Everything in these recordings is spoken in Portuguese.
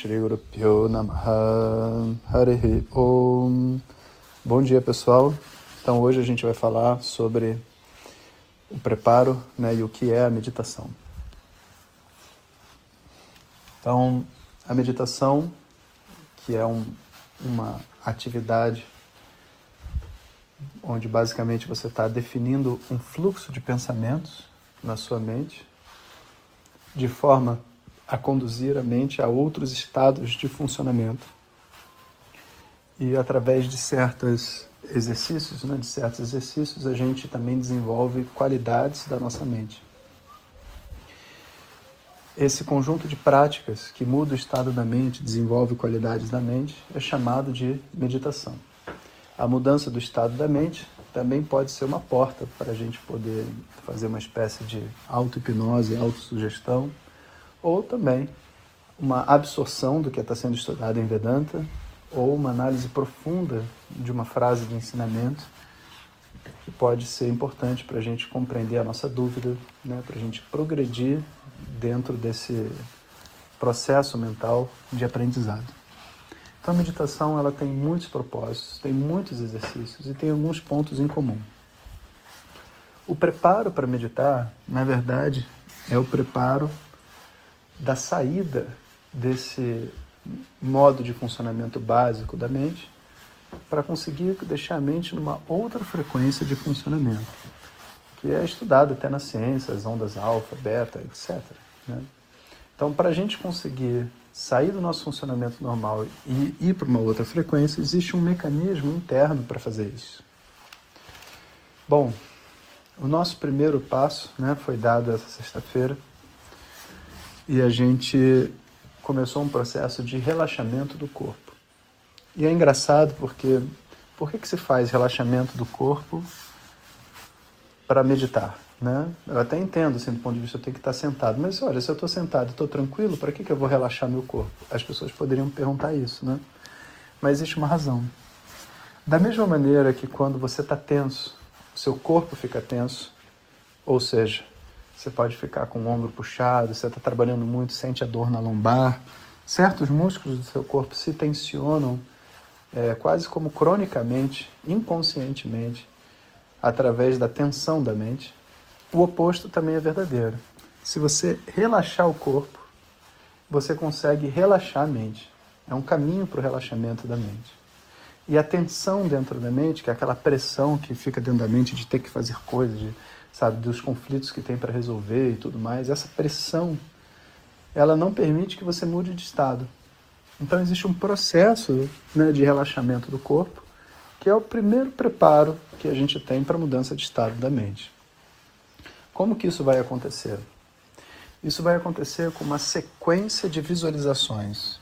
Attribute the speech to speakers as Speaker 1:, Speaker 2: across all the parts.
Speaker 1: Shri Guru Pyo Namaha. Harihi Om. Bom dia pessoal, então hoje a gente vai falar sobre o preparo né, e o que é a meditação. Então, a meditação, que é um, uma atividade onde basicamente você está definindo um fluxo de pensamentos na sua mente, de forma a conduzir a mente a outros estados de funcionamento. E através de certos exercícios, né, de certos exercícios, a gente também desenvolve qualidades da nossa mente. Esse conjunto de práticas que muda o estado da mente, desenvolve qualidades da mente, é chamado de meditação. A mudança do estado da mente também pode ser uma porta para a gente poder fazer uma espécie de auto-hipnose, autossugestão, ou também uma absorção do que está sendo estudado em Vedanta, ou uma análise profunda de uma frase de ensinamento que pode ser importante para a gente compreender a nossa dúvida, né, para a gente progredir dentro desse processo mental de aprendizado. Então a meditação ela tem muitos propósitos, tem muitos exercícios e tem alguns pontos em comum. O preparo para meditar, na verdade, é o preparo da saída desse modo de funcionamento básico da mente para conseguir deixar a mente numa outra frequência de funcionamento, que é estudado até na ciência, as ondas alfa, beta, etc. Né? Então, para a gente conseguir sair do nosso funcionamento normal e ir para uma outra frequência, existe um mecanismo interno para fazer isso. Bom, o nosso primeiro passo né, foi dado essa sexta-feira e a gente começou um processo de relaxamento do corpo. E é engraçado porque por que, que se faz relaxamento do corpo para meditar? Né? Eu até entendo, assim, do ponto de vista, eu tenho que estar sentado. Mas olha, se eu estou sentado e estou tranquilo, para que, que eu vou relaxar meu corpo? As pessoas poderiam perguntar isso, né? Mas existe uma razão. Da mesma maneira que quando você está tenso, seu corpo fica tenso, ou seja, você pode ficar com o ombro puxado, você está trabalhando muito, sente a dor na lombar. Certos músculos do seu corpo se tensionam é, quase como cronicamente, inconscientemente, através da tensão da mente. O oposto também é verdadeiro. Se você relaxar o corpo, você consegue relaxar a mente. É um caminho para o relaxamento da mente. E a tensão dentro da mente, que é aquela pressão que fica dentro da mente de ter que fazer coisas, de sabe, dos conflitos que tem para resolver e tudo mais, essa pressão, ela não permite que você mude de estado. Então existe um processo né, de relaxamento do corpo, que é o primeiro preparo que a gente tem para a mudança de estado da mente. Como que isso vai acontecer? Isso vai acontecer com uma sequência de visualizações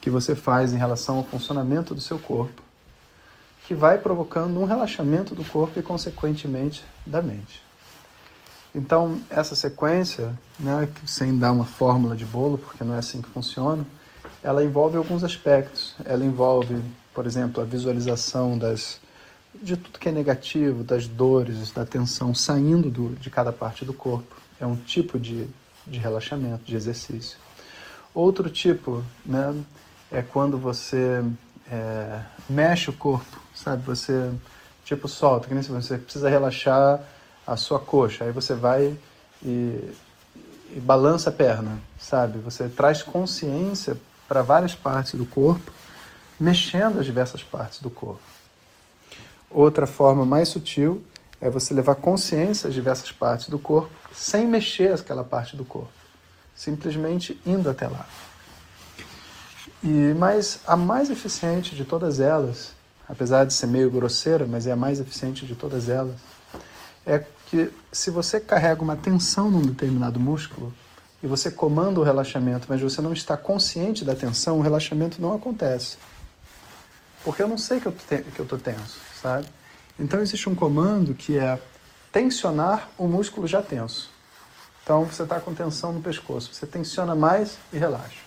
Speaker 1: que você faz em relação ao funcionamento do seu corpo que vai provocando um relaxamento do corpo e, consequentemente, da mente. Então, essa sequência, né, sem dar uma fórmula de bolo, porque não é assim que funciona, ela envolve alguns aspectos. Ela envolve, por exemplo, a visualização das, de tudo que é negativo, das dores, da tensão saindo do, de cada parte do corpo. É um tipo de, de relaxamento, de exercício. Outro tipo né, é quando você é, mexe o corpo, sabe? Você, tipo, solta, que nem você precisa relaxar a sua coxa, aí você vai e, e balança a perna, sabe? Você traz consciência para várias partes do corpo, mexendo as diversas partes do corpo. Outra forma mais sutil é você levar consciência às diversas partes do corpo sem mexer aquela parte do corpo, simplesmente indo até lá. E, mas a mais eficiente de todas elas, apesar de ser meio grosseira, mas é a mais eficiente de todas elas, é que se você carrega uma tensão num determinado músculo e você comanda o relaxamento, mas você não está consciente da tensão, o relaxamento não acontece. Porque eu não sei que eu estou tenso, sabe? Então existe um comando que é tensionar o músculo já tenso. Então você está com tensão no pescoço, você tensiona mais e relaxa.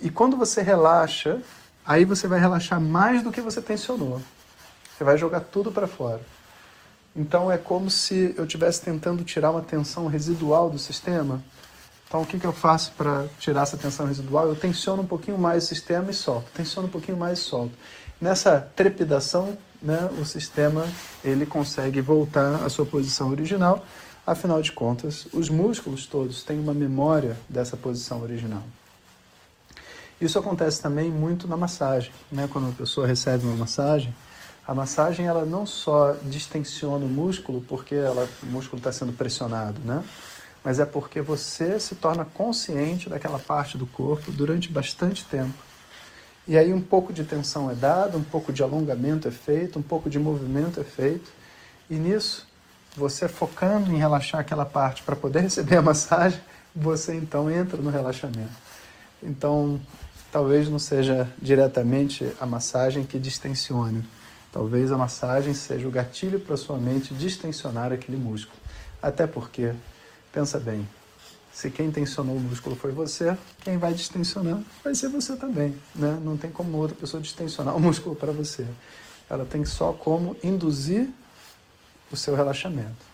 Speaker 1: E quando você relaxa, aí você vai relaxar mais do que você tensionou. Você vai jogar tudo para fora. Então é como se eu estivesse tentando tirar uma tensão residual do sistema Então, o que, que eu faço para tirar essa tensão residual? Eu tensiono um pouquinho mais o sistema e solto. Tensiono um pouquinho mais e solto. Nessa trepidação, né, o sistema ele consegue voltar à sua posição original. Afinal de contas, os músculos todos têm uma memória dessa posição original. Isso acontece também muito na massagem. Né? Quando a pessoa recebe uma massagem, a massagem ela não só distensiona o músculo porque ela, o músculo está sendo pressionado, né? mas é porque você se torna consciente daquela parte do corpo durante bastante tempo. E aí um pouco de tensão é dado, um pouco de alongamento é feito, um pouco de movimento é feito. E nisso, você focando em relaxar aquela parte para poder receber a massagem, você então entra no relaxamento. Então, talvez não seja diretamente a massagem que distensione. Talvez a massagem seja o gatilho para sua mente distensionar aquele músculo. Até porque Pensa bem, se quem tensionou o músculo foi você, quem vai distensionar vai ser você também. Né? Não tem como outra pessoa distensionar o músculo para você. Ela tem só como induzir o seu relaxamento.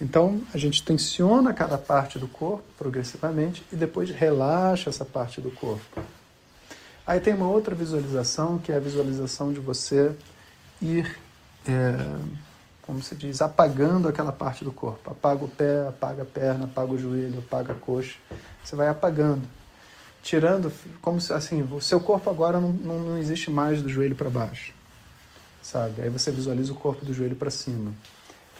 Speaker 1: Então, a gente tensiona cada parte do corpo progressivamente e depois relaxa essa parte do corpo. Aí tem uma outra visualização, que é a visualização de você ir é, como se diz, apagando aquela parte do corpo. Apaga o pé, apaga a perna, apaga o joelho, apaga a coxa. Você vai apagando, tirando, como se assim, o seu corpo agora não, não, existe mais do joelho para baixo, sabe? Aí você visualiza o corpo do joelho para cima.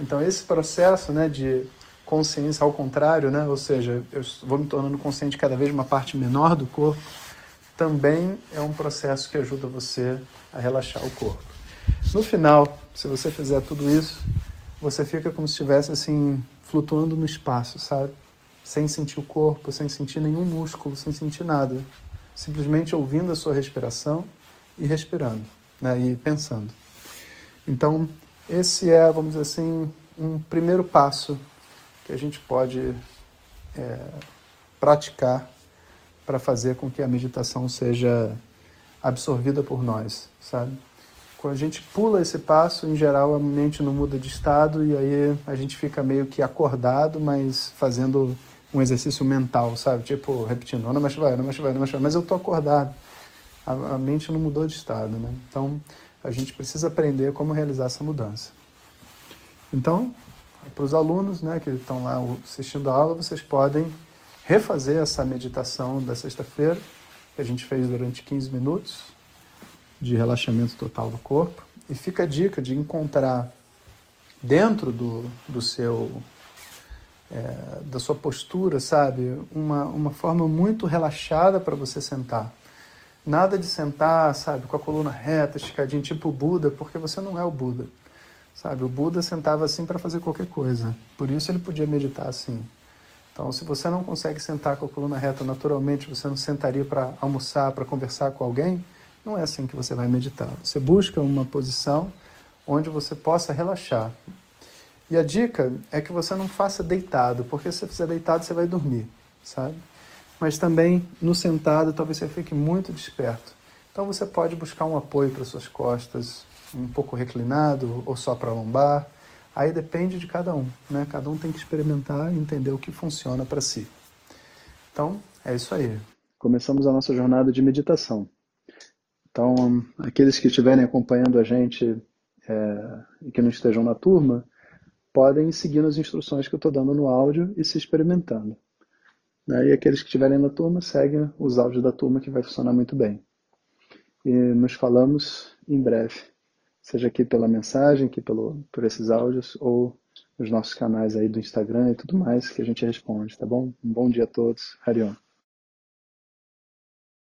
Speaker 1: Então esse processo, né, de consciência ao contrário, né, ou seja, eu vou me tornando consciente cada vez uma parte menor do corpo, também é um processo que ajuda você a relaxar o corpo. No final, se você fizer tudo isso, você fica como se estivesse assim, flutuando no espaço, sabe? Sem sentir o corpo, sem sentir nenhum músculo, sem sentir nada. Simplesmente ouvindo a sua respiração e respirando, né? E pensando. Então, esse é, vamos dizer assim, um primeiro passo que a gente pode é, praticar para fazer com que a meditação seja absorvida por nós, sabe? Quando a gente pula esse passo, em geral a mente não muda de estado e aí a gente fica meio que acordado, mas fazendo um exercício mental, sabe? Tipo, repetindo, não mais vai, não mais vai, não vai, mas eu tô acordado. A, a mente não mudou de estado, né? Então, a gente precisa aprender como realizar essa mudança. Então, para os alunos né, que estão lá assistindo a aula, vocês podem refazer essa meditação da sexta-feira, que a gente fez durante 15 minutos, de relaxamento total do corpo. E fica a dica de encontrar dentro do, do seu é, da sua postura, sabe, uma, uma forma muito relaxada para você sentar. Nada de sentar, sabe, com a coluna reta, esticadinho, tipo o Buda, porque você não é o Buda. Sabe, o Buda sentava assim para fazer qualquer coisa. Por isso ele podia meditar assim. Então, se você não consegue sentar com a coluna reta naturalmente, você não sentaria para almoçar, para conversar com alguém, não é assim que você vai meditar. Você busca uma posição onde você possa relaxar. E a dica é que você não faça deitado, porque se você fizer deitado você vai dormir, sabe? Mas também no sentado talvez você fique muito desperto. Então você pode buscar um apoio para suas costas, um pouco reclinado ou só para lombar. Aí depende de cada um, né? Cada um tem que experimentar e entender o que funciona para si. Então, é isso aí. Começamos a nossa jornada de meditação. Então, aqueles que estiverem acompanhando a gente é, e que não estejam na turma, podem seguir as instruções que eu estou dando no áudio e se experimentando. Né? E aqueles que estiverem na turma, seguem os áudios da turma que vai funcionar muito bem. E nos falamos em breve, seja aqui pela mensagem, aqui pelo, por esses áudios, ou nos nossos canais aí do Instagram e tudo mais que a gente responde, tá bom? Um bom dia a todos. Harion.